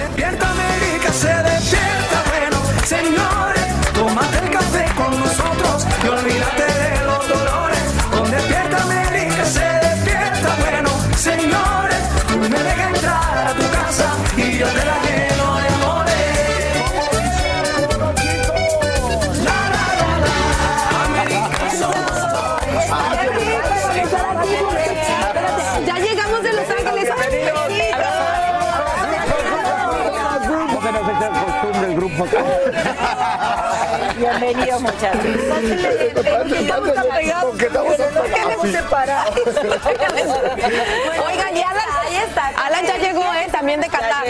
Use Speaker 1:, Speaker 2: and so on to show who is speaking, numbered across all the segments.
Speaker 1: Despierta América, se despierta bueno, señores, tómate el café con nosotros y olvídate de los dolores. Con Despierta América, se despierta bueno, señores, tú me dejas entrar a tu casa y yo te la lleno
Speaker 2: ハハハハ。
Speaker 3: Bienvenidos, muchachos.
Speaker 2: Llegamos tan pegados, pero no queremos separar. Oigan, y Alan, ahí está. Alan ya llegó, ¿eh? También de Qatar.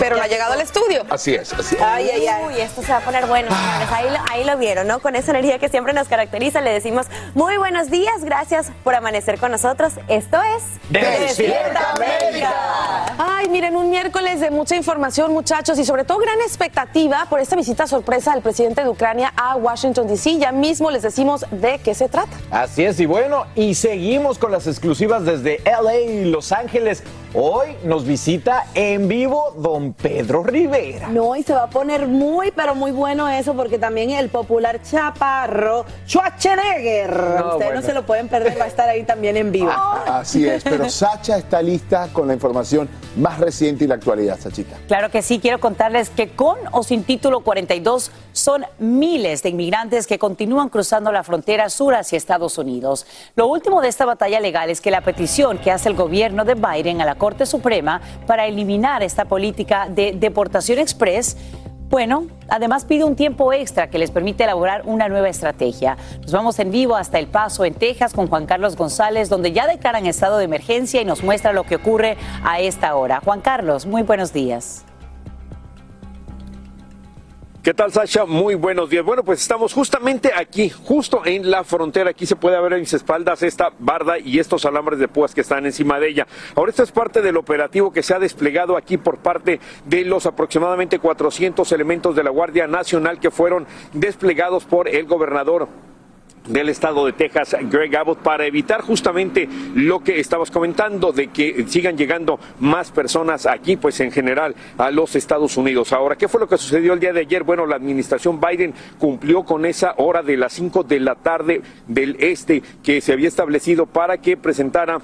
Speaker 2: Pero no ha llegado al estudio.
Speaker 4: Así es, así es.
Speaker 2: Ay, ay, ay.
Speaker 5: Uy, esto se va a poner bueno, señores. Ahí, lo- ahí lo vieron, ¿no? Con esa energía que siempre nos caracteriza, le decimos muy buenos días, gracias por amanecer con nosotros. Esto es
Speaker 2: Despierta América. Ay, miren, un miércoles de mucha información, muchachos, y sobre todo gran expectativa por esta visita sorpresa del presidente de Ucrania a Washington, D.C. Ya mismo les decimos de qué se trata.
Speaker 6: Así es, y bueno, y seguimos con las exclusivas desde LA y Los Ángeles. Hoy nos visita en vivo don Pedro Rivera.
Speaker 7: No, y se va a poner muy, pero muy bueno eso, porque también el popular chaparro Schwarzenegger,
Speaker 4: No,
Speaker 7: ustedes
Speaker 4: bueno.
Speaker 7: no se lo pueden perder, va a estar ahí también en vivo.
Speaker 4: Así es, pero Sacha está lista con la información más reciente y la actualidad, Sachita.
Speaker 3: Claro que sí, quiero contarles que con o sin título 42 son miles de inmigrantes que continúan cruzando la frontera sur hacia Estados Unidos. Lo último de esta batalla legal es que la petición que hace el gobierno de Biden a la Corte Suprema para eliminar esta política de deportación express bueno, además pide un tiempo extra que les permite elaborar una nueva estrategia. Nos vamos en vivo hasta El Paso, en Texas, con Juan Carlos González, donde ya declaran estado de emergencia y nos muestra lo que ocurre a esta hora. Juan Carlos, muy buenos días.
Speaker 8: ¿Qué tal, Sasha? Muy buenos días. Bueno, pues estamos justamente aquí, justo en la frontera. Aquí se puede ver en mis espaldas esta barda y estos alambres de púas que están encima de ella. Ahora, esto es parte del operativo que se ha desplegado aquí por parte de los aproximadamente 400 elementos de la Guardia Nacional que fueron desplegados por el gobernador del estado de Texas, Greg Abbott, para evitar justamente lo que estabas comentando de que sigan llegando más personas aquí, pues en general a los Estados Unidos. Ahora, ¿qué fue lo que sucedió el día de ayer? Bueno, la administración Biden cumplió con esa hora de las 5 de la tarde del este que se había establecido para que presentara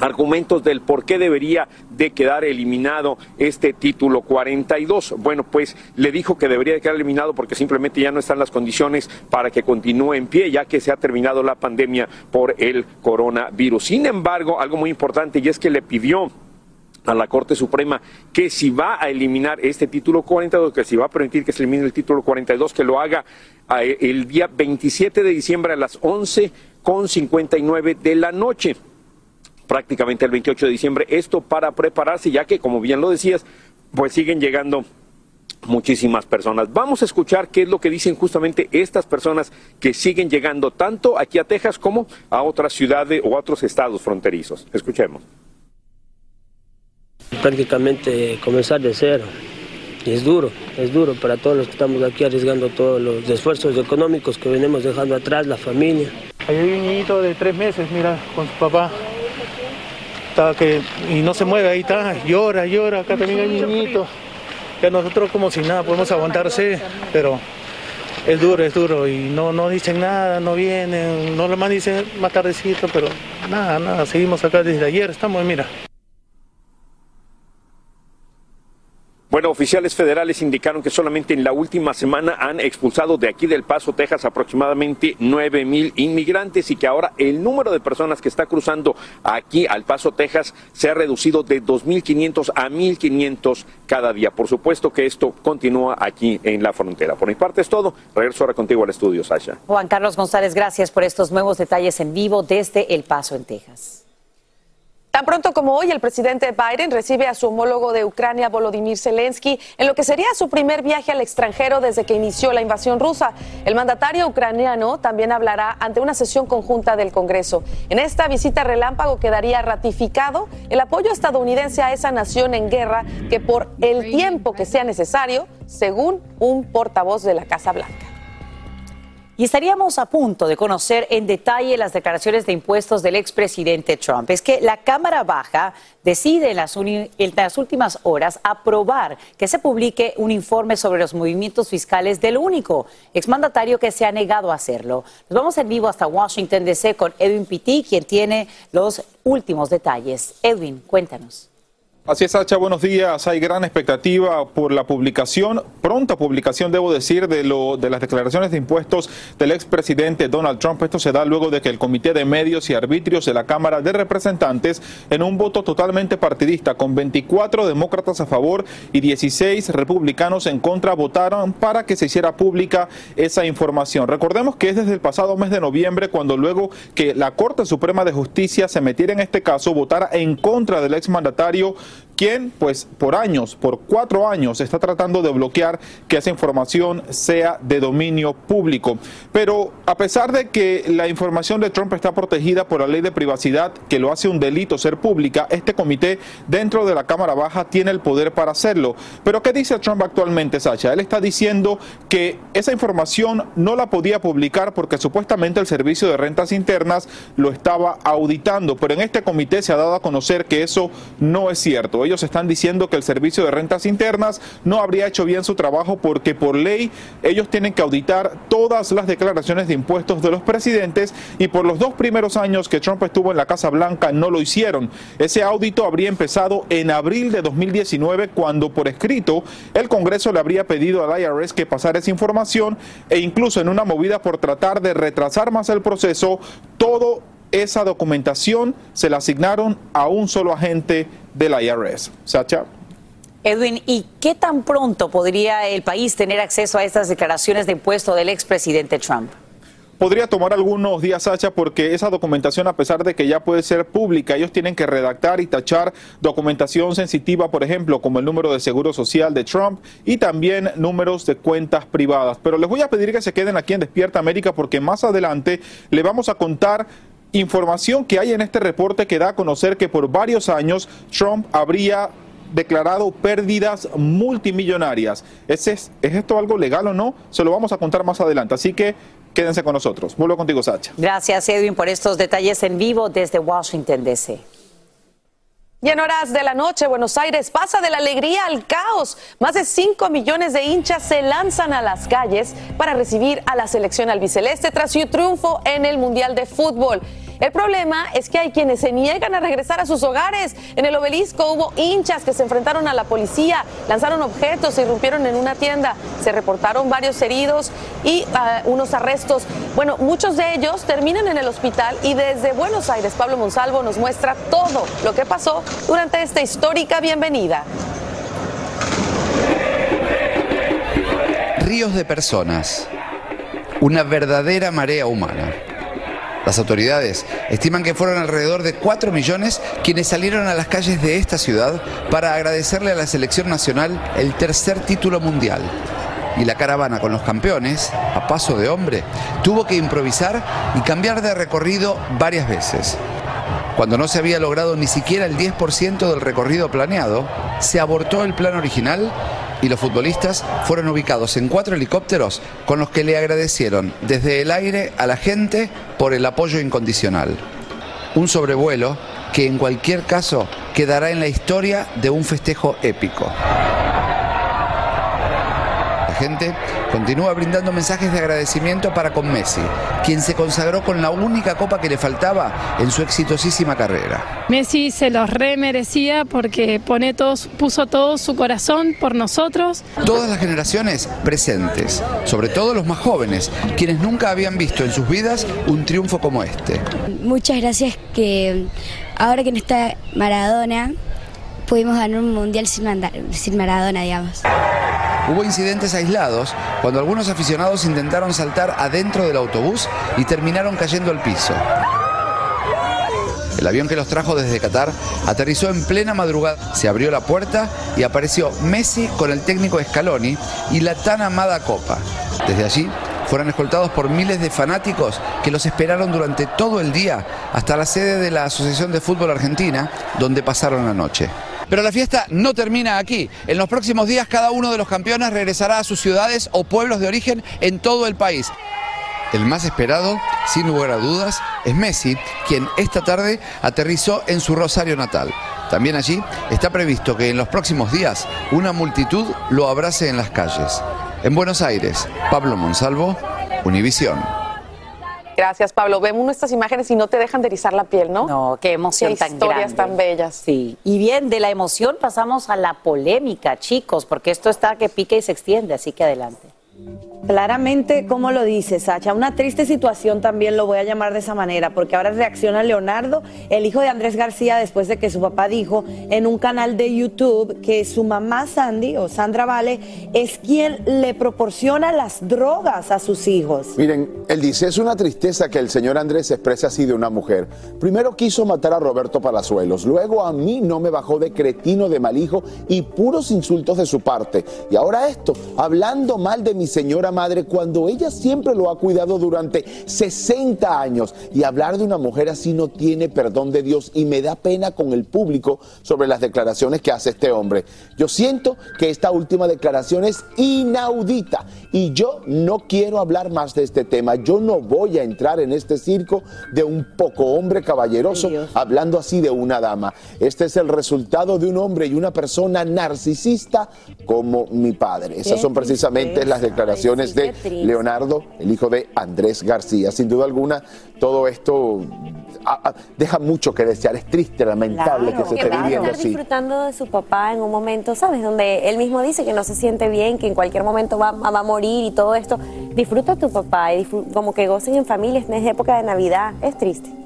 Speaker 8: argumentos del por qué debería de quedar eliminado este título 42. Bueno, pues le dijo que debería de quedar eliminado porque simplemente ya no están las condiciones para que continúe en pie, ya que se ha terminado la pandemia por el coronavirus. Sin embargo, algo muy importante y es que le pidió a la Corte Suprema que si va a eliminar este título 42, que si va a permitir que se elimine el título 42, que lo haga eh, el día 27 de diciembre a las 11 con 59 de la noche prácticamente el 28 de diciembre. Esto para prepararse, ya que, como bien lo decías, pues siguen llegando muchísimas personas. Vamos a escuchar qué es lo que dicen justamente estas personas que siguen llegando tanto aquí a Texas como a otras ciudades o a otros estados fronterizos. Escuchemos.
Speaker 9: prácticamente comenzar de cero. Y es duro, es duro para todos los que estamos aquí arriesgando todos los esfuerzos económicos que venimos dejando atrás, la familia.
Speaker 10: Hay un niñito de tres meses, mira, con su papá. Que, y no se mueve, ahí está, llora, llora. Acá también hay un niñito. Que nosotros como si nada podemos aguantarse, pero es duro, es duro. Y no, no dicen nada, no vienen, no lo más dicen más tardecito, pero nada, nada, seguimos acá desde ayer, estamos, mira.
Speaker 8: Bueno, oficiales federales indicaron que solamente en la última semana han expulsado de aquí del Paso, Texas, aproximadamente 9 mil inmigrantes y que ahora el número de personas que está cruzando aquí al Paso, Texas, se ha reducido de 2.500 a 1.500 cada día. Por supuesto que esto continúa aquí en la frontera. Por mi parte es todo. Regreso ahora contigo al estudio, Sasha.
Speaker 3: Juan Carlos González, gracias por estos nuevos detalles en vivo desde El Paso, en Texas.
Speaker 2: Tan pronto como hoy, el presidente Biden recibe a su homólogo de Ucrania, Volodymyr Zelensky, en lo que sería su primer viaje al extranjero desde que inició la invasión rusa. El mandatario ucraniano también hablará ante una sesión conjunta del Congreso. En esta visita relámpago quedaría ratificado el apoyo estadounidense a esa nación en guerra que por el tiempo que sea necesario, según un portavoz de la Casa Blanca.
Speaker 3: Y estaríamos a punto de conocer en detalle las declaraciones de impuestos del expresidente Trump. Es que la Cámara Baja decide en las, últimas horas aprobar que se publique un informe sobre los movimientos fiscales del único exmandatario que se ha negado a hacerlo. Nos vamos en vivo hasta Washington, D.C. con Edwin Pitti, quien tiene los últimos detalles. Edwin, cuéntanos.
Speaker 11: Así es, Sacha, buenos días. Hay gran expectativa por la publicación, pronta publicación, debo decir, de, lo, de las declaraciones de impuestos del expresidente Donald Trump. Esto se da luego de que el Comité de Medios y Arbitrios de la Cámara de Representantes, en un voto totalmente partidista, con 24 demócratas a favor y 16 republicanos en contra, votaron para que se hiciera pública esa información. Recordemos que es desde el pasado mes de noviembre cuando luego que la Corte Suprema de Justicia se metiera en este caso, votara en contra del exmandatario quien pues por años, por cuatro años, está tratando de bloquear que esa información sea de dominio público. Pero a pesar de que la información de Trump está protegida por la ley de privacidad, que lo hace un delito ser pública, este comité dentro de la Cámara Baja tiene el poder para hacerlo. Pero ¿qué dice Trump actualmente, Sacha? Él está diciendo que esa información no la podía publicar porque supuestamente el Servicio de Rentas Internas lo estaba auditando, pero en este comité se ha dado a conocer que eso no es cierto. Ellos están diciendo que el Servicio de Rentas Internas no habría hecho bien su trabajo porque por ley ellos tienen que auditar todas las declaraciones de impuestos de los presidentes y por los dos primeros años que Trump estuvo en la Casa Blanca no lo hicieron. Ese audito habría empezado en abril de 2019 cuando por escrito el Congreso le habría pedido al IRS que pasara esa información e incluso en una movida por tratar de retrasar más el proceso, todo esa documentación se la asignaron a un solo agente del IRS. Sacha.
Speaker 3: Edwin, ¿y qué tan pronto podría el país tener acceso a estas declaraciones de impuesto del expresidente Trump?
Speaker 11: Podría tomar algunos días, Sacha, porque esa documentación, a pesar de que ya puede ser pública, ellos tienen que redactar y tachar documentación sensitiva, por ejemplo, como el número de seguro social de Trump y también números de cuentas privadas. Pero les voy a pedir que se queden aquí en Despierta América porque más adelante le vamos a contar información que hay en este reporte que da a conocer que por varios años Trump habría declarado pérdidas multimillonarias. ¿Es, es, ¿Es esto algo legal o no? Se lo vamos a contar más adelante. Así que quédense con nosotros. Vuelvo contigo, Sacha.
Speaker 3: Gracias, Edwin, por estos detalles en vivo desde Washington, D.C.
Speaker 2: Y en horas de la noche, Buenos Aires pasa de la alegría al caos. Más de 5 millones de hinchas se lanzan a las calles para recibir a la selección albiceleste tras su triunfo en el Mundial de Fútbol. El problema es que hay quienes se niegan a regresar a sus hogares. En el obelisco hubo hinchas que se enfrentaron a la policía, lanzaron objetos, se irrumpieron en una tienda, se reportaron varios heridos y uh, unos arrestos. Bueno, muchos de ellos terminan en el hospital y desde Buenos Aires Pablo Monsalvo nos muestra todo lo que pasó durante esta histórica bienvenida.
Speaker 12: Ríos de personas, una verdadera marea humana. Las autoridades estiman que fueron alrededor de 4 millones quienes salieron a las calles de esta ciudad para agradecerle a la selección nacional el tercer título mundial. Y la caravana con los campeones, a paso de hombre, tuvo que improvisar y cambiar de recorrido varias veces. Cuando no se había logrado ni siquiera el 10% del recorrido planeado, se abortó el plan original y los futbolistas fueron ubicados en cuatro helicópteros con los que le agradecieron desde el aire a la gente por el apoyo incondicional. Un sobrevuelo que en cualquier caso quedará en la historia de un festejo épico. Gente continúa brindando mensajes de agradecimiento para con Messi, quien se consagró con la única copa que le faltaba en su exitosísima carrera.
Speaker 13: Messi se los remerecía porque pone todos, puso todo su corazón por nosotros.
Speaker 12: Todas las generaciones presentes, sobre todo los más jóvenes, quienes nunca habían visto en sus vidas un triunfo como este.
Speaker 14: Muchas gracias que ahora que no está Maradona, pudimos ganar un mundial sin, sin Maradona, digamos.
Speaker 12: Hubo incidentes aislados cuando algunos aficionados intentaron saltar adentro del autobús y terminaron cayendo al piso. El avión que los trajo desde Qatar aterrizó en plena madrugada. Se abrió la puerta y apareció Messi con el técnico Scaloni y la tan amada copa. Desde allí fueron escoltados por miles de fanáticos que los esperaron durante todo el día hasta la sede de la Asociación de Fútbol Argentina, donde pasaron la noche. Pero la fiesta no termina aquí. En los próximos días cada uno de los campeones regresará a sus ciudades o pueblos de origen en todo el país. El más esperado, sin lugar a dudas, es Messi, quien esta tarde aterrizó en su Rosario natal. También allí está previsto que en los próximos días una multitud lo abrace en las calles. En Buenos Aires, Pablo Monsalvo, Univisión.
Speaker 2: Gracias, Pablo. Vemos nuestras imágenes y no te dejan de erizar la piel, ¿no?
Speaker 3: No, qué emoción
Speaker 2: Qué
Speaker 3: tan
Speaker 2: historias
Speaker 3: grande.
Speaker 2: tan bellas.
Speaker 3: Sí. Y bien, de la emoción pasamos a la polémica, chicos, porque esto está que pica y se extiende, así que adelante.
Speaker 7: Claramente, como lo dice Sacha, una triste situación también lo voy a llamar de esa manera, porque ahora reacciona Leonardo, el hijo de Andrés García, después de que su papá dijo en un canal de YouTube que su mamá Sandy o Sandra Vale es quien le proporciona las drogas a sus hijos.
Speaker 4: Miren, él dice, es una tristeza que el señor Andrés se exprese así de una mujer. Primero quiso matar a Roberto Palazuelos, luego a mí no me bajó de cretino, de mal hijo y puros insultos de su parte. Y ahora esto, hablando mal de mi señora madre cuando ella siempre lo ha cuidado durante 60 años. Y hablar de una mujer así no tiene perdón de Dios y me da pena con el público sobre las declaraciones que hace este hombre. Yo siento que esta última declaración es inaudita y yo no quiero hablar más de este tema. Yo no voy a entrar en este circo de un poco hombre caballeroso hablando así de una dama. Este es el resultado de un hombre y una persona narcisista como mi padre. Esas son precisamente las declaraciones de Leonardo, el hijo de Andrés García. Sin duda alguna, todo esto ah, ah, deja mucho que desear. Es triste, lamentable que se esté viviendo así.
Speaker 5: disfrutando de su papá en un momento, ¿sabes? Donde él mismo dice que no se siente bien, que en cualquier momento va, va a morir y todo esto. Disfruta a tu papá y como que gocen en familia, es época de Navidad. Es triste.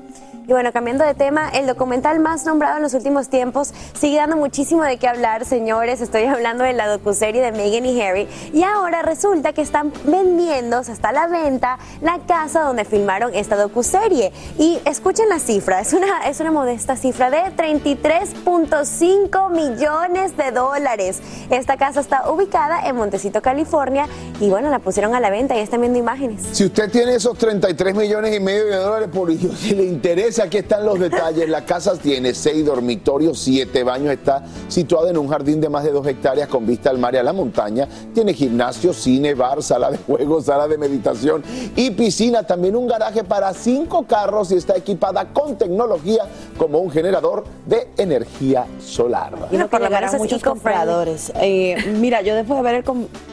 Speaker 5: Y bueno, cambiando de tema, el documental más nombrado en los últimos tiempos sigue dando muchísimo de qué hablar, señores. Estoy hablando de la docuserie de Meghan y Harry. Y ahora resulta que están vendiendo, o sea, está a la venta, la casa donde filmaron esta docuserie. Y escuchen la cifra, es una, es una modesta cifra de 33.5 millones de dólares. Esta casa está ubicada en Montecito, California. Y bueno, la pusieron a la venta y están viendo imágenes.
Speaker 4: Si usted tiene esos 33 millones y medio de dólares por hijo, si le interesa, aquí están los detalles. La casa tiene seis dormitorios, siete baños, está situada en un jardín de más de dos hectáreas con vista al mar y a la montaña. Tiene gimnasio, cine, bar, sala de juegos, sala de meditación y piscina. También un garaje para cinco carros y está equipada con tecnología como un generador de energía solar.
Speaker 7: Y
Speaker 5: lo
Speaker 7: llegar a muchos compradores. Eh, mira, yo después de ver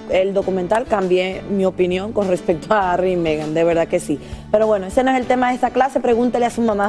Speaker 7: el documental cambié mi opinión con respecto a Harry y Meghan, de verdad que sí. Pero bueno, ese no es el tema de esta clase, pregúntele a su mamá,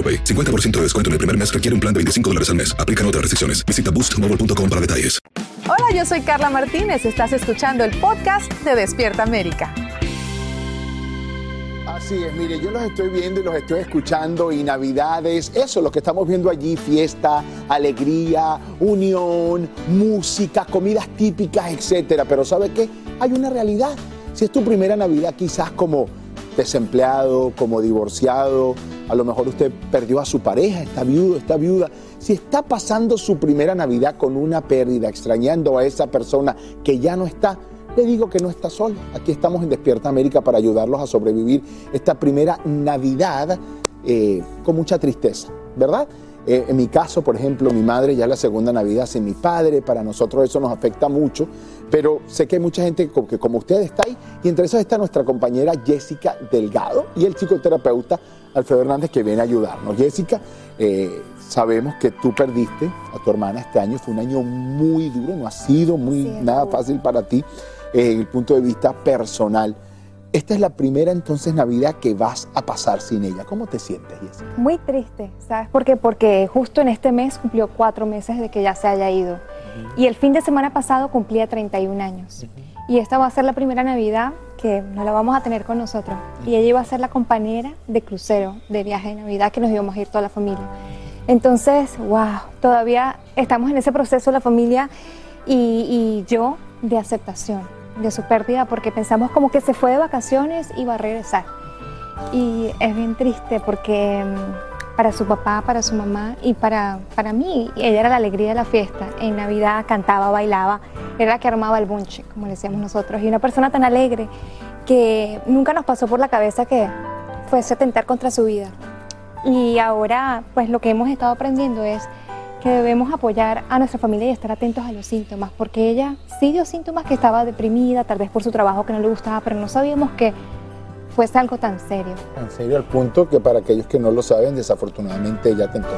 Speaker 15: AroPay. 50% de descuento en el primer mes requiere un plan de 25 dólares al mes. Aplican otras restricciones. Visita boostmobile.com para detalles.
Speaker 16: Hola, yo soy Carla Martínez. Estás escuchando el podcast de Despierta América.
Speaker 4: Así es, mire, yo los estoy viendo y los estoy escuchando y Navidades, eso, lo que estamos viendo allí, fiesta, alegría, unión, música, comidas típicas, etcétera. Pero ¿sabe qué? Hay una realidad. Si es tu primera Navidad, quizás como desempleado, como divorciado, a lo mejor usted perdió a su pareja, está viudo, está viuda. Si está pasando su primera Navidad con una pérdida, extrañando a esa persona que ya no está, le digo que no está solo. Aquí estamos en Despierta América para ayudarlos a sobrevivir esta primera Navidad eh, con mucha tristeza, ¿verdad? Eh, en mi caso, por ejemplo, mi madre ya es la segunda Navidad sin mi padre, para nosotros eso nos afecta mucho, pero sé que hay mucha gente que como usted está ahí, y entre esas está nuestra compañera Jessica Delgado y el psicoterapeuta Alfredo Hernández que viene a ayudarnos. Jessica, eh, sabemos que tú perdiste a tu hermana este año, fue un año muy duro, no ha sido muy nada fácil para ti eh, en el punto de vista personal. Esta es la primera entonces Navidad que vas a pasar sin ella. ¿Cómo te sientes, Jessica?
Speaker 17: Muy triste, ¿sabes por qué? Porque justo en este mes cumplió cuatro meses de que ya se haya ido. Y el fin de semana pasado cumplía 31 años. Y esta va a ser la primera Navidad que no la vamos a tener con nosotros. Y ella iba a ser la compañera de crucero, de viaje de Navidad, que nos íbamos a ir toda la familia. Entonces, wow, todavía estamos en ese proceso la familia y, y yo de aceptación de su pérdida porque pensamos como que se fue de vacaciones y va a regresar. Y es bien triste porque mm, para su papá, para su mamá y para, para mí, ella era la alegría de la fiesta. En Navidad cantaba, bailaba, era la que armaba el bunche, como le decíamos nosotros. Y una persona tan alegre que nunca nos pasó por la cabeza que fuese a tentar contra su vida. Y ahora, pues lo que hemos estado aprendiendo es que debemos apoyar a nuestra familia y estar atentos a los síntomas, porque ella sí dio síntomas que estaba deprimida, tal vez por su trabajo que no le gustaba, pero no sabíamos que fuese algo tan serio.
Speaker 4: En serio, al punto que para aquellos que no lo saben, desafortunadamente ella tentó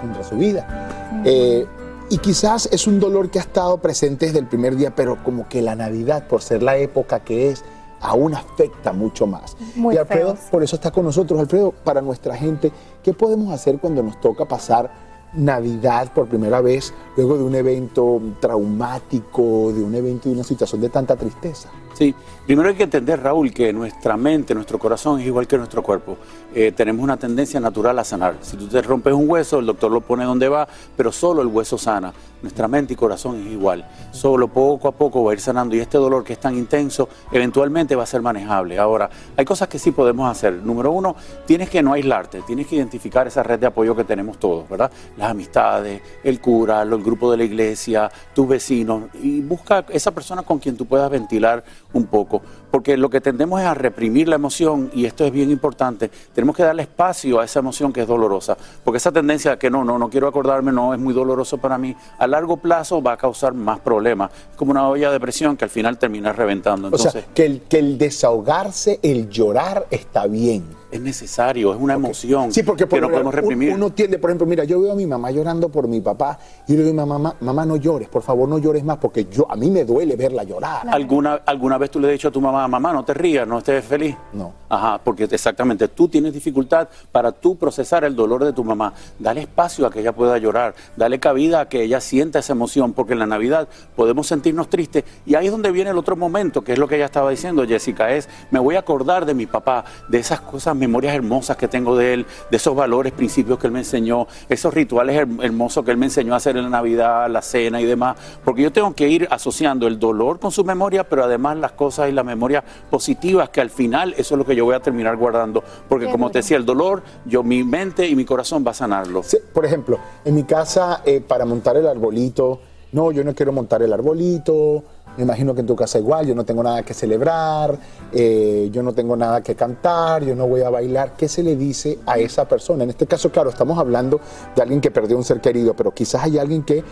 Speaker 4: contra su vida. Eh, y quizás es un dolor que ha estado presente desde el primer día, pero como que la Navidad, por ser la época que es, aún afecta mucho más.
Speaker 17: Muy
Speaker 4: y Alfredo, por eso está con nosotros. Alfredo, para nuestra gente, ¿qué podemos hacer cuando nos toca pasar Navidad por primera vez, luego de un evento traumático, de un evento y una situación de tanta tristeza?
Speaker 18: Sí, primero hay que entender, Raúl, que nuestra mente, nuestro corazón es igual que nuestro cuerpo. Eh, tenemos una tendencia natural a sanar. Si tú te rompes un hueso, el doctor lo pone donde va, pero solo el hueso sana. Nuestra mente y corazón es igual. Solo poco a poco va a ir sanando y este dolor que es tan intenso, eventualmente va a ser manejable. Ahora, hay cosas que sí podemos hacer. Número uno, tienes que no aislarte, tienes que identificar esa red de apoyo que tenemos todos, ¿verdad? Las amistades, el cura, el grupo de la iglesia, tus vecinos, y busca esa persona con quien tú puedas ventilar un poco, porque lo que tendemos es a reprimir la emoción y esto es bien importante. Tenemos que darle espacio a esa emoción que es dolorosa, porque esa tendencia que no, no, no quiero acordarme, no, es muy doloroso para mí, a largo plazo va a causar más problemas, Es como una olla de presión que al final termina reventando.
Speaker 4: O sea, que el, que el desahogarse, el llorar está bien.
Speaker 18: es necesario, es una emoción
Speaker 4: Sí, porque por
Speaker 18: que no podemos reprimir.
Speaker 4: Uno tiende, por ejemplo, mira, yo veo a mi mamá llorando por mi papá y le digo a mi mamá, mamá, no llores, por favor, no llores más, porque yo a mí me duele verla llorar.
Speaker 18: ¿Alguna, ¿Alguna vez tú le has dicho a tu mamá, mamá, no te rías, no estés feliz?
Speaker 4: No.
Speaker 18: Ajá, porque exactamente tú tienes dificultad para tú procesar el dolor de tu mamá. Dale espacio a que ella pueda llorar, dale cabida a que ella sienta esa emoción, porque en la Navidad podemos sentirnos tristes y ahí es donde viene el otro momento, que es lo que ella estaba diciendo, Jessica, es me voy a acordar de mi papá, de esas cosas memorias hermosas que tengo de él, de esos valores, principios que él me enseñó, esos rituales her- hermosos que él me enseñó a hacer en la Navidad, la cena y demás, porque yo tengo que ir asociando el dolor con su memoria, pero además las cosas y las memorias positivas, que al final eso es lo que yo voy a terminar guardando, porque
Speaker 4: Qué
Speaker 18: como
Speaker 4: duro.
Speaker 18: te decía, el dolor, yo mi mente y mi corazón va a sanarlo.
Speaker 4: Sí, por ejemplo, en mi casa, eh, para montar el arbolito, no, yo no quiero montar el arbolito, me imagino que en tu casa igual, yo no tengo nada que celebrar, eh, yo no tengo nada que cantar, yo no voy a bailar. ¿Qué se le dice a esa persona? En este caso, claro, estamos hablando de alguien que perdió un ser querido, pero quizás hay alguien que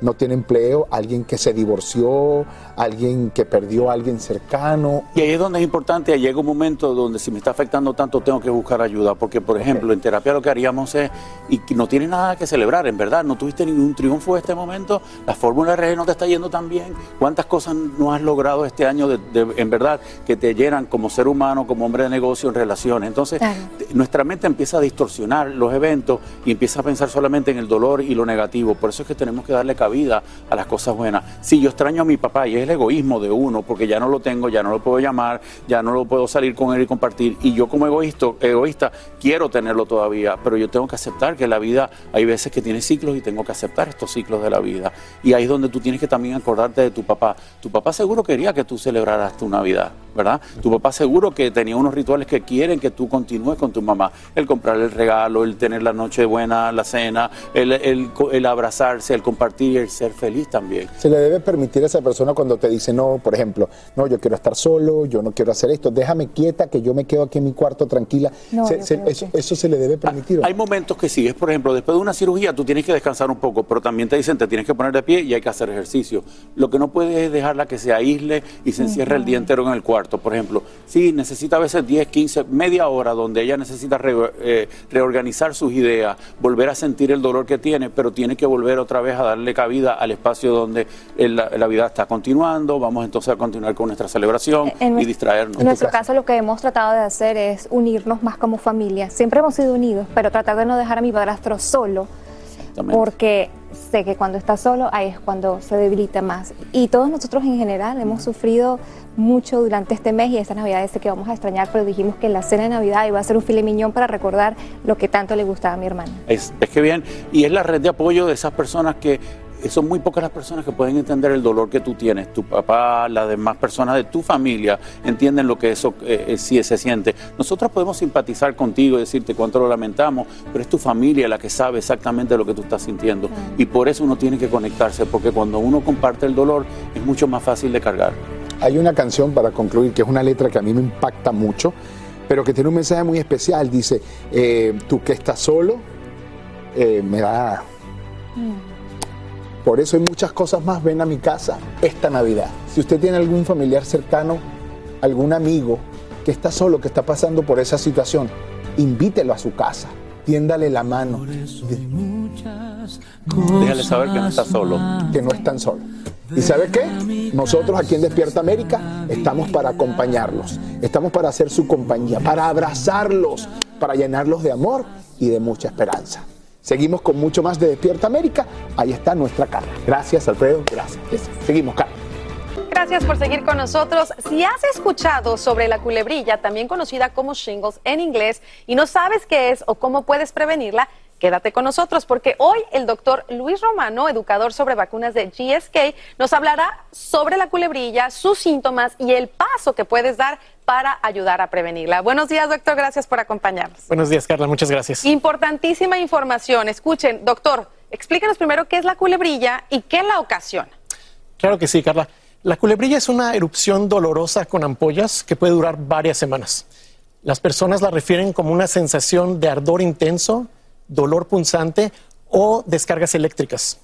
Speaker 4: no tiene empleo, alguien que se divorció, alguien que perdió a alguien cercano.
Speaker 18: Y ahí es donde es importante, llega un momento donde si me está afectando tanto tengo que buscar ayuda, porque por ejemplo en terapia lo que haríamos es, y que no tienes nada que celebrar, en verdad, no tuviste ningún triunfo este momento, la fórmula RG no te está yendo tan bien, cuántas cosas no has logrado este año de- de- en verdad que te llenan como ser humano, como hombre de negocio en relaciones. Entonces nuestra mente empieza a distorsionar los eventos y empieza a pensar solamente en el dolor y lo negativo, por eso es que tenemos que darle cabida a las cosas buenas. Sí, yo extraño a mi papá y es el egoísmo de uno, porque ya no lo tengo, ya no lo puedo llamar, ya no lo puedo salir con él y compartir. Y yo como egoísta, egoísta quiero tenerlo todavía, pero yo tengo que aceptar que la vida hay veces que tiene ciclos y tengo que aceptar estos ciclos de la vida. Y ahí es donde tú tienes que también acordarte de tu papá. Tu papá seguro quería que tú celebraras tu Navidad, ¿verdad? Tu papá seguro que tenía unos rituales que quieren que tú continúes con tu mamá. El comprarle el regalo, el tener la noche buena, la cena, el, el- el abrazarse, el compartir el ser feliz también.
Speaker 4: Se le debe permitir a esa persona cuando te dice, no, por ejemplo, no, yo quiero estar solo, yo no quiero hacer esto, déjame quieta, que yo me quedo aquí en mi cuarto tranquila.
Speaker 18: No,
Speaker 4: Se-
Speaker 18: yo
Speaker 4: se-
Speaker 18: creo
Speaker 4: eso, eso se le debe permitir.
Speaker 18: Hay momentos que sí, es por ejemplo, después de una cirugía tú tienes que descansar un poco, pero también te dicen te tienes que poner de pie y hay que hacer ejercicio. Lo que no puedes es dejarla que se aísle y se encierre el día entero en el cuarto. Por ejemplo, sí, necesita a veces 10, 15, media hora donde ella necesita re- eh, reorganizar sus ideas, volver a sentir el dolor que tiene, pero tiene que volver otra vez a darle cabida al espacio donde la, la vida está continuando. Vamos entonces a continuar con nuestra celebración
Speaker 17: En
Speaker 18: y distraernos.
Speaker 17: En nuestro caso lo que hemos tratado de hacer es unirnos más como familia. Siempre hemos sido unidos, pero tratar de no dejar a mi padrastro solo, porque sé que cuando está solo ahí es cuando se debilita más. Y todos nosotros en general hemos sufrido mucho durante este mes y esta Navidad sé que vamos a extrañar, pero dijimos que la cena de Navidad iba a ser un filet miñón para recordar lo que tanto le gustaba a mi hermana.
Speaker 18: Es, es que bien, y es la red de apoyo de esas personas que son muy pocas las personas que pueden entender el dolor que tú tienes. Tu papá, las demás personas de tu familia entienden lo que eso eh, eh, sí se siente. Nosotros podemos simpatizar contigo y decirte cuánto lo lamentamos, pero es tu familia la que sabe exactamente lo que tú estás sintiendo. Y por eso uno tiene que conectarse, porque cuando uno comparte el dolor es mucho más fácil de cargar.
Speaker 4: Hay una canción para concluir que es una letra que a mí me impacta mucho, pero que tiene un mensaje muy especial. Dice, eh, tú que estás solo, eh, me da... Por eso hay muchas cosas más. Ven a mi casa esta Navidad. Si usted tiene algún familiar cercano, algún amigo que está solo, que está pasando por esa situación, invítelo a su casa, tiéndale la mano.
Speaker 18: Déjale saber que no está solo.
Speaker 4: Que no están solos. ¿Y sabe qué? Nosotros aquí en Despierta América estamos para acompañarlos, estamos para hacer su compañía, para abrazarlos, para llenarlos de amor y de mucha esperanza. Seguimos con mucho más de Despierta América. Ahí está nuestra Carla. Gracias, Alfredo. Gracias. Seguimos, Carla.
Speaker 16: Gracias por seguir con nosotros. Si has escuchado sobre la culebrilla, también conocida como shingles en inglés, y no sabes qué es o cómo puedes prevenirla, quédate con nosotros porque hoy el doctor Luis Romano, educador sobre vacunas de GSK, nos hablará sobre la culebrilla, sus síntomas y el paso que puedes dar para ayudar a prevenirla. Buenos días, doctor. Gracias por acompañarnos.
Speaker 19: Buenos días, Carla. Muchas gracias.
Speaker 16: Importantísima información. Escuchen, doctor, explíquenos primero qué es la culebrilla y qué la ocasiona.
Speaker 19: Claro que sí, Carla. La culebrilla es una erupción dolorosa con ampollas que puede durar varias semanas. Las personas la refieren como una sensación de ardor intenso, dolor punzante o descargas eléctricas.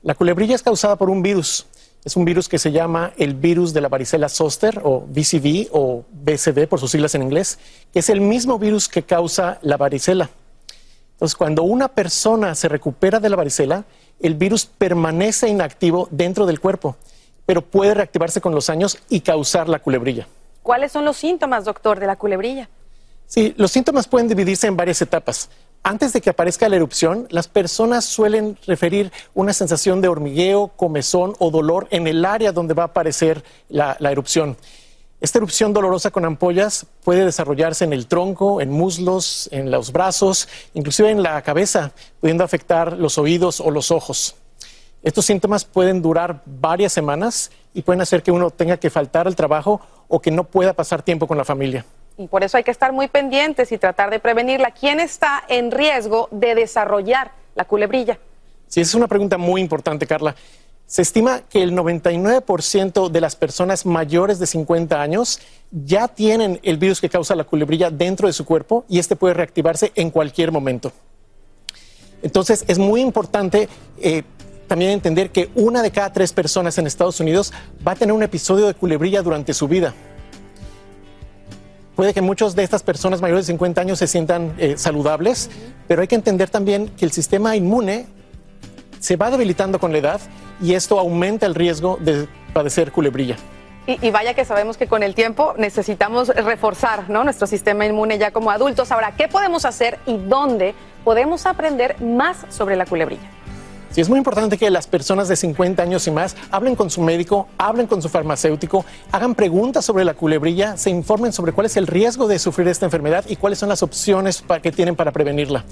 Speaker 19: La culebrilla es causada por un virus. Es un virus que se llama el virus de la varicela zoster o VCV o BCV por sus siglas en inglés, que es el mismo virus que causa la varicela. Entonces, cuando una persona se recupera de la varicela, el virus permanece inactivo dentro del cuerpo, pero puede reactivarse con los años y causar la culebrilla.
Speaker 16: ¿Cuáles son los síntomas, doctor, de la culebrilla?
Speaker 19: Sí, los síntomas pueden dividirse en varias etapas. Antes de que aparezca la erupción, las personas suelen referir una sensación de hormigueo, comezón o dolor en el área donde va a aparecer la, erupción. Esta erupción dolorosa con ampollas puede desarrollarse en el tronco, en muslos, en los brazos, inclusive en la cabeza, pudiendo afectar los oídos o los ojos. Estos síntomas pueden durar varias semanas y pueden hacer que uno tenga que faltar al trabajo o que no pueda pasar tiempo con la familia.
Speaker 16: Y por eso hay que estar muy pendientes y tratar de prevenirla. ¿Quién está en riesgo de desarrollar la culebrilla?
Speaker 19: Sí, es una pregunta muy importante, Carla. Se estima que el 99% de las personas mayores de 50 años ya tienen el virus que causa la culebrilla dentro de su cuerpo y este puede reactivarse en cualquier momento. Entonces, es muy importante eh, también entender que una de cada tres personas en Estados Unidos va a tener un episodio de culebrilla durante su vida. Puede que muchas de estas personas mayores de 50 años se sientan eh, saludables, pero hay que entender también que el sistema inmune se va debilitando con la edad y esto aumenta el riesgo de padecer culebrilla.
Speaker 16: Y, y, vaya que sabemos que con el tiempo necesitamos reforzar ¿no? nuestro sistema inmune ya como adultos. Ahora, ¿qué podemos hacer y dónde podemos aprender más sobre la culebrilla?
Speaker 19: Sí, es muy importante que las personas de 50 años y más hablen con su médico, hablen con su farmacéutico, hagan preguntas sobre la culebrilla, se informen sobre cuál es el riesgo de sufrir esta enfermedad y cuáles son las opciones que tienen para prevenirla.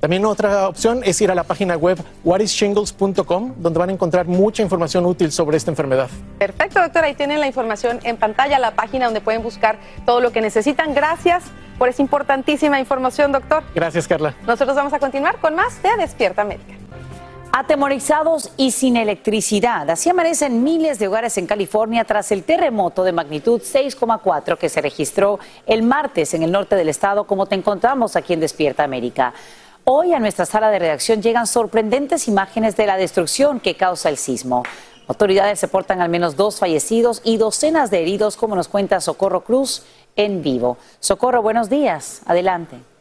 Speaker 19: También otra opción es ir a la página web whatishingles.com, donde van a encontrar mucha información útil sobre esta enfermedad.
Speaker 16: Perfecto, doctor. Ahí tienen la información en pantalla, la página donde pueden buscar todo lo que necesitan. Gracias por esa importantísima información, doctor.
Speaker 19: Gracias, Carla.
Speaker 16: Nosotros vamos a continuar con más de Despierta América.
Speaker 3: Atemorizados y sin electricidad. Así amanecen miles de hogares en California tras el terremoto de magnitud 6,4 que se registró el martes en el norte del estado, como te encontramos aquí en Despierta América. Hoy a nuestra sala de redacción llegan sorprendentes imágenes de la destrucción que causa el sismo. Autoridades reportan al menos dos fallecidos y docenas de heridos, como nos cuenta Socorro Cruz en vivo. Socorro, buenos días. Adelante.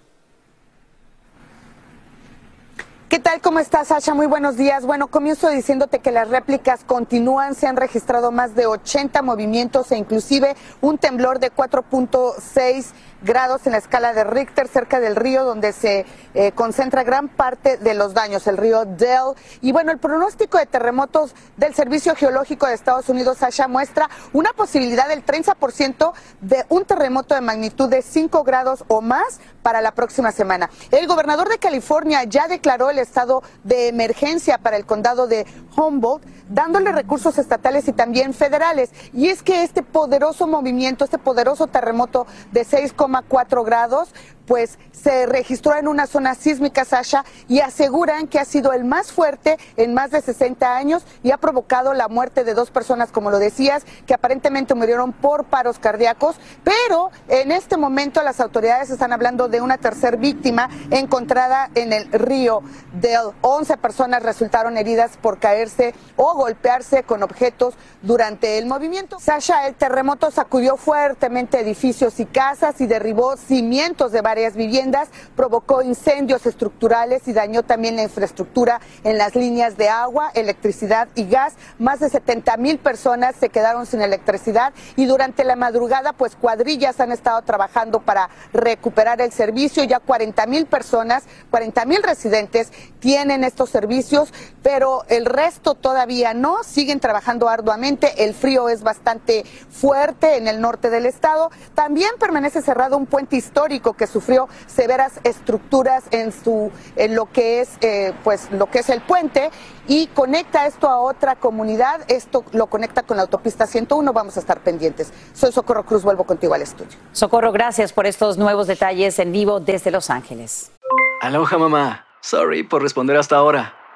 Speaker 20: ¿Qué tal? ¿Cómo estás, Sasha? Muy buenos días. Bueno, comienzo diciéndote que las réplicas continúan. Se han registrado más de 80 movimientos e inclusive un temblor de 4.6 grados en la escala de Richter cerca del río donde se eh, concentra gran parte de los daños, el río Dell. Y bueno, el pronóstico de terremotos del Servicio Geológico de Estados Unidos, Sasha, muestra una posibilidad del 30% de un terremoto de magnitud de 5 grados o más para la próxima semana. El gobernador de California ya declaró el estado de emergencia para el condado de Humboldt, dándole recursos estatales y también federales. Y es que este poderoso movimiento, este poderoso terremoto de 6,4 grados, pues se registró en una zona sísmica, Sasha, y aseguran que ha sido el más fuerte en más de 60 años y ha provocado la muerte de dos personas, como lo decías, que aparentemente murieron por paros cardíacos, pero en este momento las autoridades están hablando de una tercer víctima encontrada en el río Del. 11 personas resultaron heridas por caerse o golpearse con objetos durante el movimiento. Sasha, el terremoto sacudió fuertemente edificios y casas y derribó cimientos de varias viviendas, provocó incendios estructurales y dañó también la infraestructura en las líneas de agua, electricidad y gas. Más de 70 mil personas se quedaron sin electricidad y durante la madrugada, pues cuadrillas han estado trabajando para recuperar el servicio. Ya 40 mil personas, 40 mil residentes tienen estos servicios, pero el resto todavía no. Siguen trabajando arduamente. El frío es bastante fuerte en el norte del estado. También permanece cerrado un puente histórico que sufrió severas estructuras en su en lo que es eh, pues lo que es el puente y conecta esto a otra comunidad. Esto lo conecta con la autopista 101. Vamos a estar pendientes. Soy Socorro Cruz. Vuelvo contigo al estudio.
Speaker 3: Socorro, gracias por estos nuevos detalles en vivo desde Los Ángeles.
Speaker 21: Aloha, mamá. Sorry por responder hasta ahora.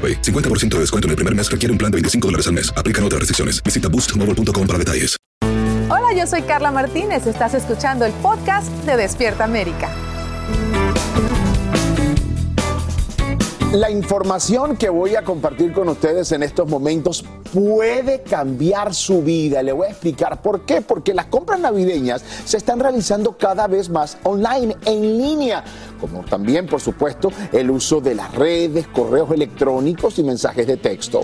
Speaker 15: AroPay. 50% de descuento en el primer mes requiere un plan de 25 dólares al mes. Aplican otras restricciones. Visita boostmobile.com para detalles.
Speaker 16: Hola, yo soy Carla Martínez. Estás escuchando el podcast de Despierta América.
Speaker 4: La información que voy a compartir con ustedes en estos momentos puede cambiar su vida. Le voy a explicar por qué. Porque las compras navideñas se están realizando cada vez más online, en línea, como también, por supuesto, el uso de las redes, correos electrónicos y mensajes de texto.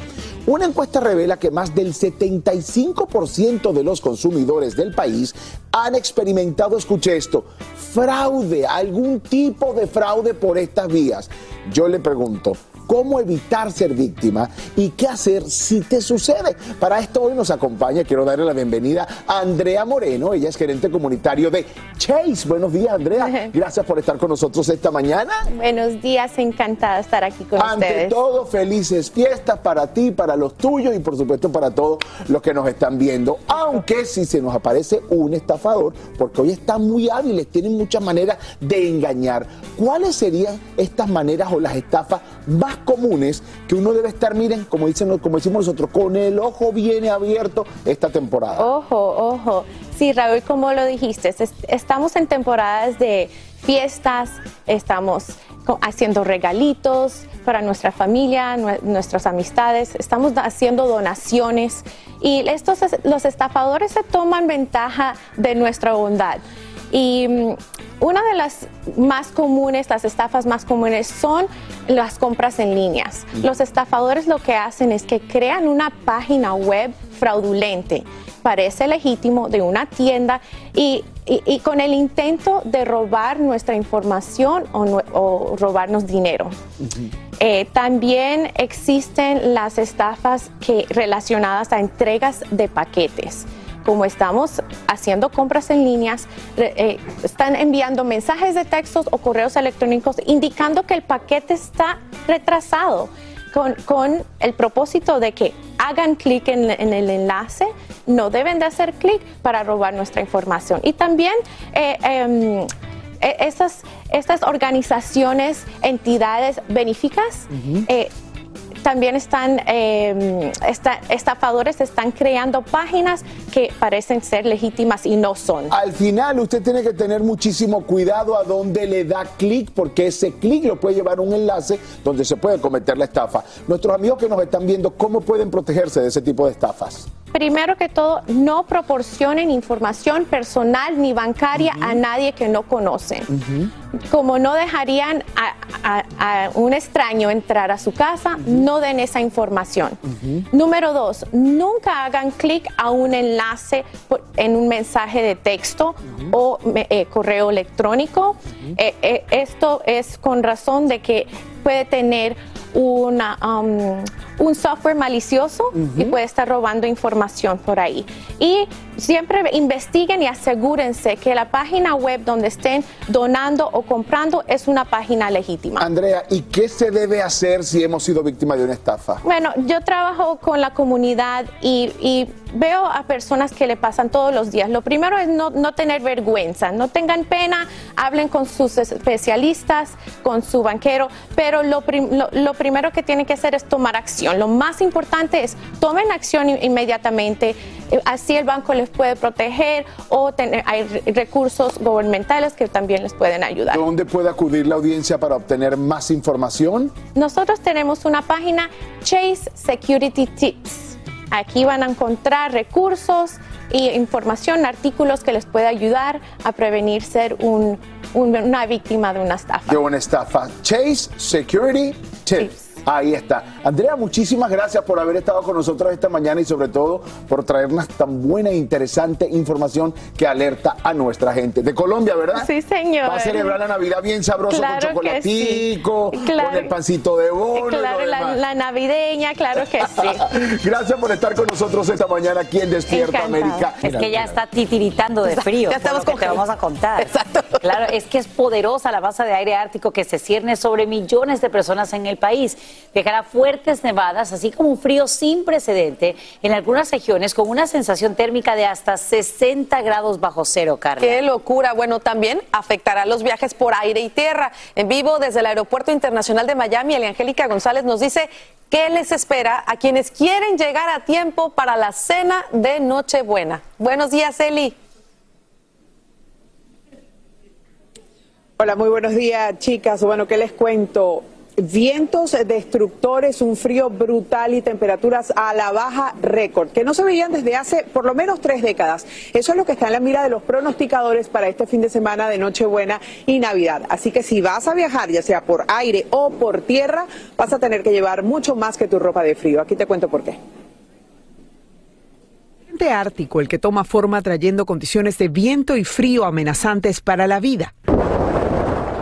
Speaker 4: Una encuesta revela que más del 75% de los consumidores del país han experimentado, escuche esto, fraude, algún tipo de fraude por estas vías. Yo le pregunto, cómo evitar ser víctima y qué hacer si te sucede. Para esto hoy nos acompaña, quiero darle la bienvenida a Andrea Moreno, ella es gerente comunitario de Chase. Buenos días, Andrea. Gracias por estar con nosotros esta mañana.
Speaker 22: Buenos días, encantada de estar aquí con
Speaker 4: Ante
Speaker 22: ustedes.
Speaker 4: todo, felices fiestas para ti, para los tuyos y por supuesto para todos los que nos están viendo. Aunque si se nos aparece un estafador, porque hoy están muy hábiles, tienen muchas maneras de engañar. ¿Cuáles serían estas maneras o las estafas más comunes que uno debe estar, miren, como dicen, como decimos nosotros, con el ojo bien abierto esta temporada?
Speaker 22: Ojo, ojo. Sí, Raúl, como lo dijiste, es- estamos en temporadas de fiestas, estamos haciendo regalitos para nuestra familia, nue- nuestras amistades, estamos haciendo donaciones y estos, es- los estafadores se toman ventaja de nuestra bondad. Y mm, una de las más comunes, las estafas más comunes son las compras en líneas. Los estafadores lo que hacen es que crean una página web fraudulente, parece legítimo, de una tienda y, y- y con el intento de robar nuestra información o, robarnos dinero. Eh, también existen las estafas que, relacionadas a entregas de paquetes. Como estamos haciendo compras en líneas, eh, están enviando mensajes de textos o correos electrónicos indicando que el paquete está retrasado con, con el propósito de que hagan clic en, en el enlace, no deben de hacer clic para robar nuestra información. Y también eh, em, e- estas, estas organizaciones, entidades benéficas, eh, también están, eh, esta- estafadores están creando páginas que parecen ser legítimas y no son.
Speaker 4: Al final usted tiene que tener muchísimo cuidado a dónde le da clic, porque ese clic lo puede llevar a un enlace donde se puede cometer la estafa. Nuestros amigos que nos están viendo, ¿cómo pueden protegerse de ese tipo de estafas?
Speaker 22: Primero que todo, no proporcionen información personal ni bancaria a nadie que no conocen. Como no dejarían a, a- a un extraño entrar a su casa, no den esa información. Número dos, nunca hagan clic a un enlace por- en un mensaje de texto o me- eh, correo electrónico. Eh, eh, esto es con razón de que puede tener una, um, un software malicioso y puede estar robando información por ahí. Y siempre investiguen y asegúrense que la página web donde estén donando o comprando es una página legítima.
Speaker 4: Andrea, ¿y qué se debe hacer si hemos sido víctimas de una estafa?
Speaker 22: Bueno, yo trabajo con la comunidad y, y veo a personas que le pasan todos los días. Lo primero es no, no tener vergüenza, no tengan pena, hablen con sus especialistas, con su banquero, pero lo, prim- lo- lo primero que tienen que hacer es tomar acción. Lo más importante es tomen acción in- inmediatamente, eh, así el banco les puede proteger o tener, hay re- recursos gubernamentales que también les pueden ayudar.
Speaker 4: ¿Dónde puede acudir la audiencia para obtener más información?
Speaker 22: Nosotros tenemos una página Chase Security Tips. Aquí van a encontrar recursos e información, artículos que les puede ayudar a prevenir ser un- un- una víctima de una estafa.
Speaker 4: De una estafa. Chase Security Tips. Ahí está. Andrea, muchísimas gracias por haber estado con nosotros esta mañana y sobre todo por traernos tan buena e interesante información que alerta a nuestra gente. De Colombia, ¿verdad?
Speaker 22: Sí, señor.
Speaker 4: Va a celebrar la Navidad bien sabroso
Speaker 22: Claro
Speaker 4: con
Speaker 22: sí.
Speaker 4: chocolatico,
Speaker 22: Claro.
Speaker 4: con el pancito de bono. y
Speaker 22: Claro,
Speaker 4: lo
Speaker 22: la,
Speaker 4: demás.
Speaker 22: la navideña, claro que sí.
Speaker 4: Gracias por estar con nosotros esta mañana aquí en Despierta. América.
Speaker 3: Es que ya está titiritando de frío.
Speaker 16: Ya estamos
Speaker 3: que te vamos a contar. Claro, es que es poderosa la masa de aire ártico que se cierne sobre millones de personas en el país. Dejará fuertes nevadas, así como un frío sin precedente en algunas regiones con una sensación térmica de hasta 60 grados bajo cero, Carla.
Speaker 2: Qué locura. Bueno, también afectará los viajes por aire y tierra. En vivo desde el Aeropuerto Internacional de Miami, Angélica González nos dice qué les espera a quienes quieren llegar a tiempo para la cena de Nochebuena. Buenos días, Eli.
Speaker 23: Hola, muy buenos días, chicas. Bueno, ¿qué les cuento? Vientos destructores, un frío brutal y temperaturas a la baja récord, que no se veían desde hace por lo menos tres décadas. Eso es lo que está en la mira de los pronosticadores para este fin de semana de Nochebuena y Navidad. Así que si vas a viajar, ya sea por aire o por tierra, vas a tener que llevar mucho más que tu ropa de frío. Aquí te cuento por qué.
Speaker 24: Ártico, el que toma forma trayendo condiciones de viento y frío amenazantes para la vida.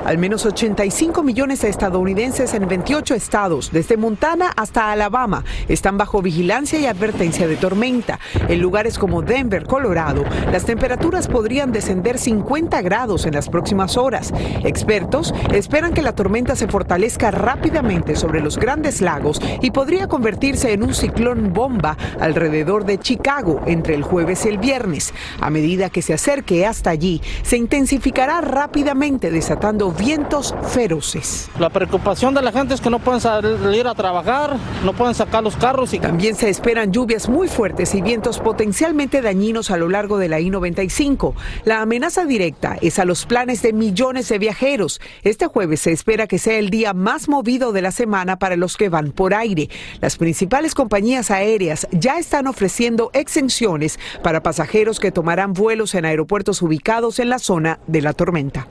Speaker 24: Al menos 85 millones de estadounidenses en 28 estados, desde Montana hasta Alabama, están bajo vigilancia y advertencia de tormenta. En lugares como Denver, Colorado, las temperaturas podrían descender 50 grados en las próximas horas. Expertos esperan que la tormenta se fortalezca rápidamente sobre los grandes lagos y podría convertirse en un ciclón bomba alrededor de Chicago entre el jueves y el viernes. A medida que se acerque hasta allí, se intensificará rápidamente desatando vientos feroces.
Speaker 25: La preocupación de la gente es que no pueden salir a trabajar, no pueden sacar los carros y
Speaker 24: También se esperan lluvias muy fuertes y vientos potencialmente dañinos a lo largo de la I-95. La amenaza directa es a los planes de millones de viajeros. Este jueves se espera que sea el día más movido de la semana para los que van por aire. Las principales compañías aéreas ya están ofreciendo exenciones para pasajeros que tomarán vuelos en aeropuertos ubicados en la zona de la tormenta.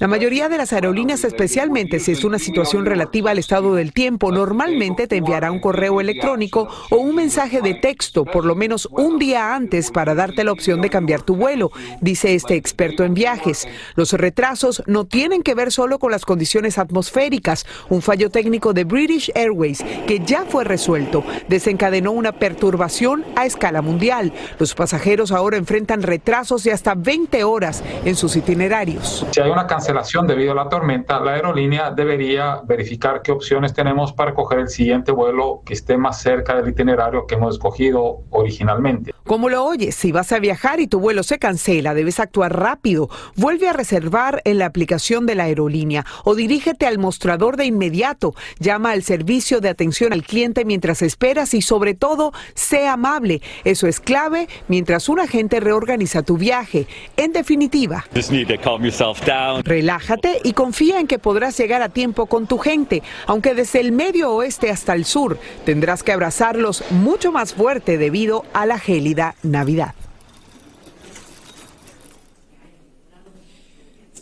Speaker 24: La mayoría de las aerolíneas, especialmente si es una situación relativa al estado del tiempo, normalmente te enviará un correo electrónico o un mensaje de texto por lo menos un día antes para darte la opción de cambiar tu vuelo, dice este experto en viajes. Los retrasos no tienen que ver solo con las condiciones atmosféricas. Un fallo técnico de British Airways, que ya fue resuelto, desencadenó una perturbación a escala mundial. Los pasajeros ahora enfrentan retrasos de hasta 20 horas en sus itinerarios.
Speaker 26: Cancelación debido a la tormenta, la aerolínea debería verificar qué opciones tenemos para coger el siguiente vuelo que esté más cerca del itinerario que hemos escogido originalmente.
Speaker 24: Como lo oyes, si vas a viajar y tu vuelo se cancela, debes actuar rápido. Vuelve a reservar en la aplicación de la aerolínea o dirígete al mostrador de inmediato. Llama al servicio de atención al cliente mientras esperas y sobre todo, sé amable. Eso es clave mientras un agente reorganiza tu viaje. En definitiva,
Speaker 8: Just need to calm yourself down.
Speaker 24: Relájate y confía en que podrás llegar a tiempo con tu gente, aunque desde el medio oeste hasta el sur tendrás que abrazarlos mucho más fuerte debido a la gélida Navidad.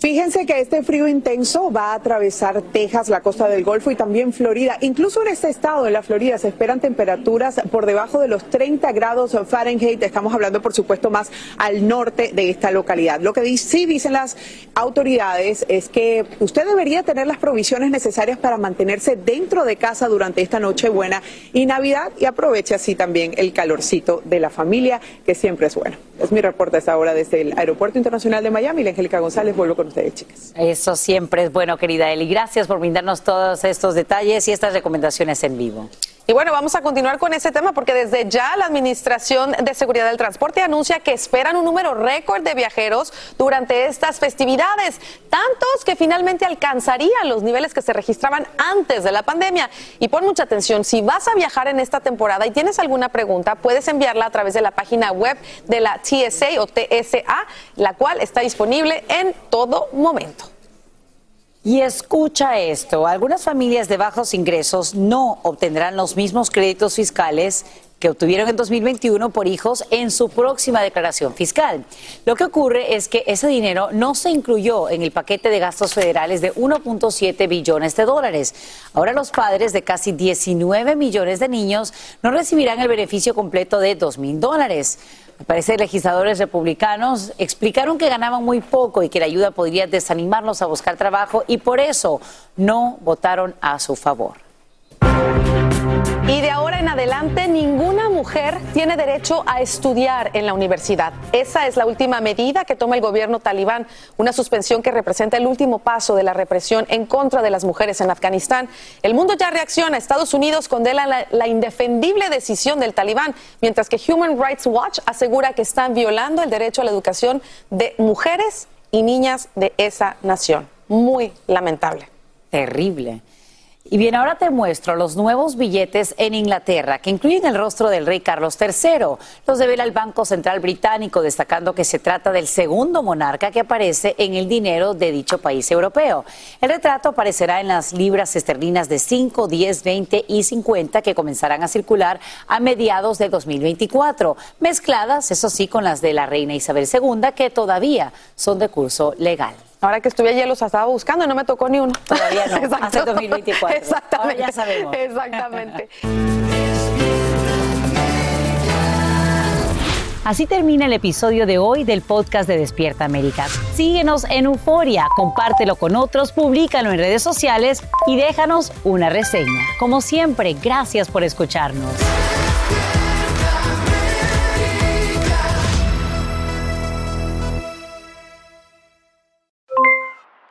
Speaker 23: Fíjense que este frío intenso va a atravesar Texas, la costa del Golfo y también Florida. Incluso en este estado, en la Florida, se esperan temperaturas por debajo de los 30 grados Fahrenheit. Estamos hablando, por supuesto, más al norte de esta localidad. Lo que sí dicen las autoridades es que usted debería tener las provisiones necesarias para mantenerse dentro de casa durante esta noche buena y Navidad y aproveche así también el calorcito de la familia, que siempre es bueno. Es mi reporte a esta hora desde el Aeropuerto Internacional de Miami. La Angélica González, vuelvo con ustedes, chicas.
Speaker 3: Eso siempre es bueno, querida Eli. Gracias por brindarnos todos estos detalles y estas recomendaciones en vivo.
Speaker 2: Y bueno, vamos a continuar con ese tema porque desde ya la Administración de Seguridad del Transporte anuncia que esperan un número récord de viajeros durante estas festividades, tantos que finalmente alcanzarían los niveles que se registraban antes de la pandemia. Y pon mucha atención, si vas a viajar en esta temporada y tienes alguna pregunta, puedes enviarla a través de la página web de la TSA o TSA, la cual está disponible en todo momento.
Speaker 3: Y escucha esto, algunas familias de bajos ingresos no obtendrán los mismos créditos fiscales que obtuvieron en 2021 por hijos en su próxima declaración fiscal. Lo que ocurre es que ese dinero no se incluyó en el paquete de gastos federales de 1.7 billones de dólares. Ahora los padres de casi 19 millones de niños no recibirán el beneficio completo de 2 mil dólares. Me parece legisladores republicanos explicaron que ganaban muy poco y que la ayuda podría desanimarlos a buscar trabajo y por eso no votaron a su favor.
Speaker 2: Y de ahora en adelante, ninguna mujer tiene derecho a estudiar en la universidad. Esa es la última medida que toma el gobierno talibán, una suspensión que representa el último paso de la represión en contra de las mujeres en Afganistán. El mundo ya reacciona. Estados Unidos condena la, la indefendible decisión del talibán, mientras que Human Rights Watch asegura que están violando el derecho a la educación de mujeres y niñas de esa nación. Muy lamentable.
Speaker 3: Terrible. Y bien, ahora te muestro los nuevos billetes en Inglaterra que incluyen el rostro del rey Carlos III. Los devela el Banco Central Británico, destacando que se trata del segundo monarca que aparece en el dinero de dicho país europeo. El retrato aparecerá en las libras esterlinas de 5, 10, 20 y 50 que comenzarán a circular a mediados de 2024, mezcladas, eso sí, con las de la reina Isabel II, que todavía son de curso legal.
Speaker 2: Ahora que estuve ayer los estaba buscando y no me tocó ni uno.
Speaker 3: Todavía no,
Speaker 2: Exacto.
Speaker 3: el 2024.
Speaker 2: Exactamente.
Speaker 3: Ahora ya sabemos.
Speaker 2: Exactamente.
Speaker 3: Así termina el episodio de hoy del podcast de Despierta América. Síguenos en Euforia, compártelo con otros, públicalo en redes sociales y déjanos una reseña. Como siempre, gracias por escucharnos.